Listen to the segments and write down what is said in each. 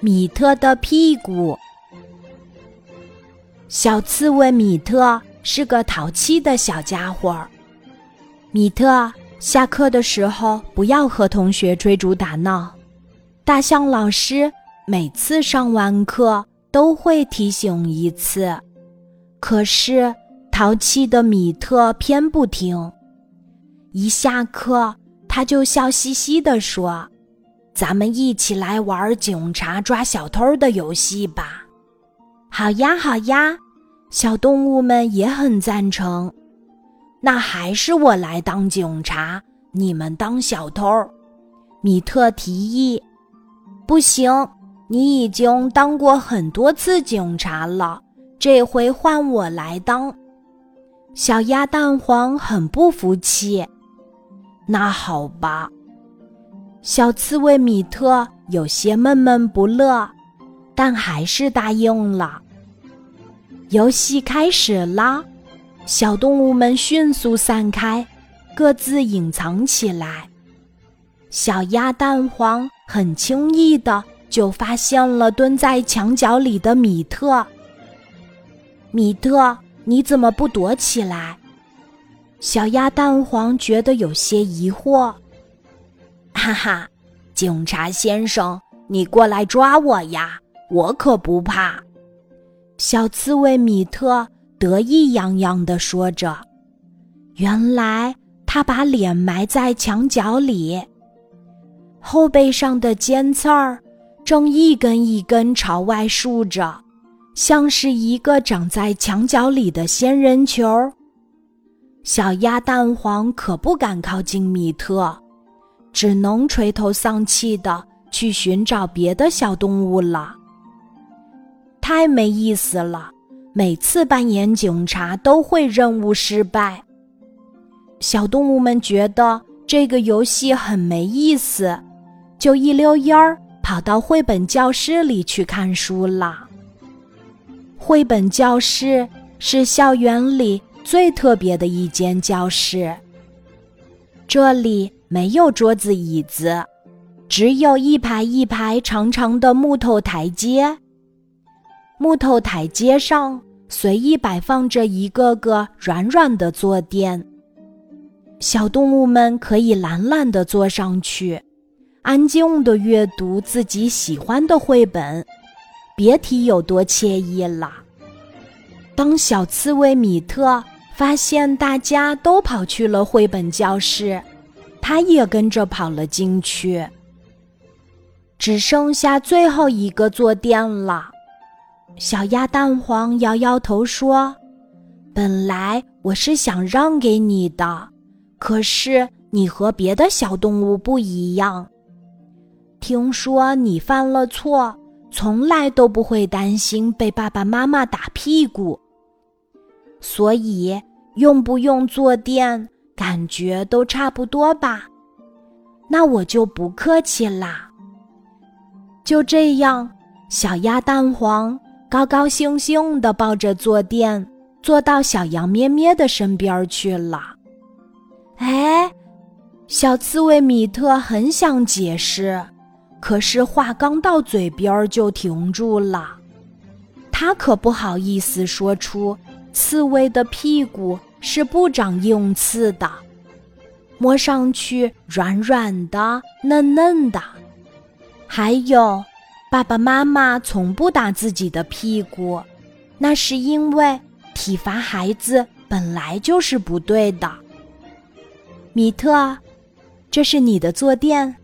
米特的屁股。小刺猬米特是个淘气的小家伙。米特下课的时候不要和同学追逐打闹。大象老师每次上完课都会提醒一次，可是淘气的米特偏不听。一下课，他就笑嘻嘻地说：“咱们一起来玩警察抓小偷的游戏吧。”好呀，好呀，小动物们也很赞成。那还是我来当警察，你们当小偷。米特提议：“不行，你已经当过很多次警察了，这回换我来当。”小鸭蛋黄很不服气。那好吧，小刺猬米特有些闷闷不乐，但还是答应了。游戏开始啦，小动物们迅速散开，各自隐藏起来。小鸭蛋黄很轻易的就发现了蹲在墙角里的米特。米特，你怎么不躲起来？小鸭蛋黄觉得有些疑惑，哈哈，警察先生，你过来抓我呀，我可不怕。小刺猬米特得意洋洋地说着，原来他把脸埋在墙角里，后背上的尖刺儿正一根一根朝外竖着，像是一个长在墙角里的仙人球。小鸭蛋黄可不敢靠近米特，只能垂头丧气的去寻找别的小动物了。太没意思了，每次扮演警察都会任务失败。小动物们觉得这个游戏很没意思，就一溜烟儿跑到绘本教室里去看书了。绘本教室是校园里。最特别的一间教室，这里没有桌子椅子，只有一排一排长长的木头台阶。木头台阶上随意摆放着一个个软软的坐垫，小动物们可以懒懒地坐上去，安静地阅读自己喜欢的绘本，别提有多惬意了。当小刺猬米特发现大家都跑去了绘本教室，他也跟着跑了进去。只剩下最后一个坐垫了。小鸭蛋黄摇摇头说：“本来我是想让给你的，可是你和别的小动物不一样。听说你犯了错，从来都不会担心被爸爸妈妈打屁股。”所以用不用坐垫，感觉都差不多吧？那我就不客气啦。就这样，小鸭蛋黄高高兴兴地抱着坐垫，坐到小羊咩咩的身边去了。哎，小刺猬米特很想解释，可是话刚到嘴边就停住了。他可不好意思说出。刺猬的屁股是不长硬刺的，摸上去软软的、嫩嫩的。还有，爸爸妈妈从不打自己的屁股，那是因为体罚孩子本来就是不对的。米特，这是你的坐垫。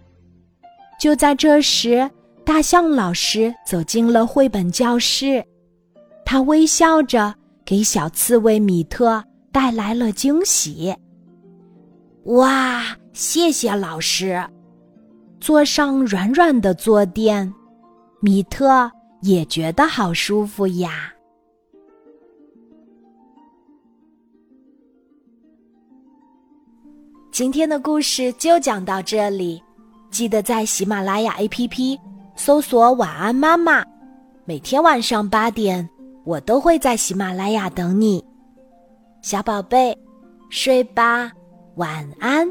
就在这时，大象老师走进了绘本教室，他微笑着。给小刺猬米特带来了惊喜。哇，谢谢老师！坐上软软的坐垫，米特也觉得好舒服呀。今天的故事就讲到这里，记得在喜马拉雅 APP 搜索“晚安妈妈”，每天晚上八点。我都会在喜马拉雅等你，小宝贝，睡吧，晚安。